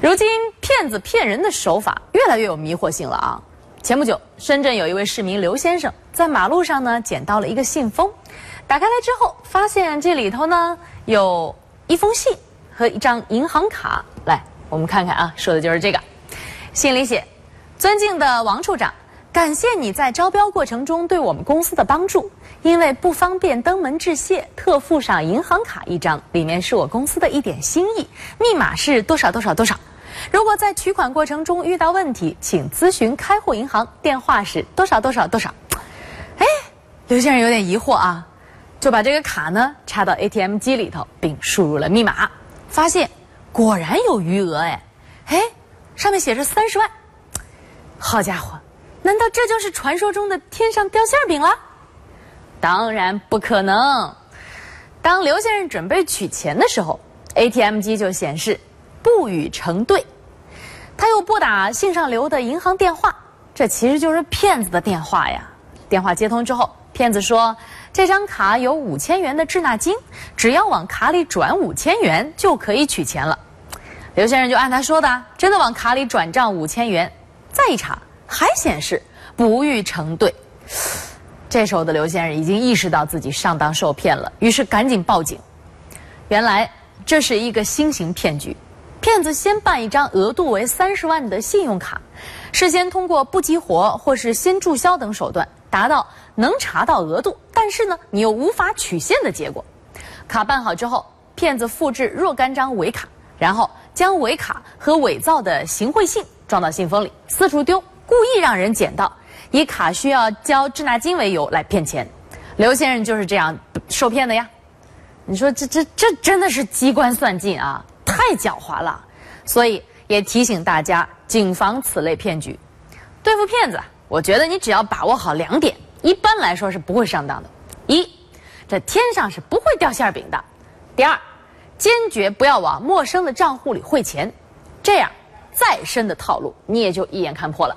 如今骗子骗人的手法越来越有迷惑性了啊！前不久，深圳有一位市民刘先生在马路上呢捡到了一个信封，打开来之后，发现这里头呢有一封信和一张银行卡。来，我们看看啊，说的就是这个。信里写：“尊敬的王处长，感谢你在招标过程中对我们公司的帮助。因为不方便登门致谢，特附上银行卡一张，里面是我公司的一点心意，密码是多少多少多少。”如果在取款过程中遇到问题，请咨询开户银行，电话是多少多少多少。哎，刘先生有点疑惑啊，就把这个卡呢插到 ATM 机里头，并输入了密码，发现果然有余额哎，哎，上面写着三十万。好家伙，难道这就是传说中的天上掉馅饼了？当然不可能。当刘先生准备取钱的时候，ATM 机就显示。不予成对，他又拨打信上留的银行电话，这其实就是骗子的电话呀。电话接通之后，骗子说这张卡有五千元的滞纳金，只要往卡里转五千元就可以取钱了。刘先生就按他说的，真的往卡里转账五千元，再一查还显示不予成对。这时候的刘先生已经意识到自己上当受骗了，于是赶紧报警。原来这是一个新型骗局。骗子先办一张额度为三十万的信用卡，事先通过不激活或是先注销等手段，达到能查到额度，但是呢，你又无法取现的结果。卡办好之后，骗子复制若干张伪卡，然后将伪卡和伪造的行贿信装到信封里，四处丢，故意让人捡到，以卡需要交滞纳金为由来骗钱。刘先生就是这样受骗的呀。你说这这这真的是机关算尽啊！太狡猾了，所以也提醒大家谨防此类骗局。对付骗子，我觉得你只要把握好两点，一般来说是不会上当的。一，这天上是不会掉馅饼的。第二，坚决不要往陌生的账户里汇钱，这样再深的套路你也就一眼看破了。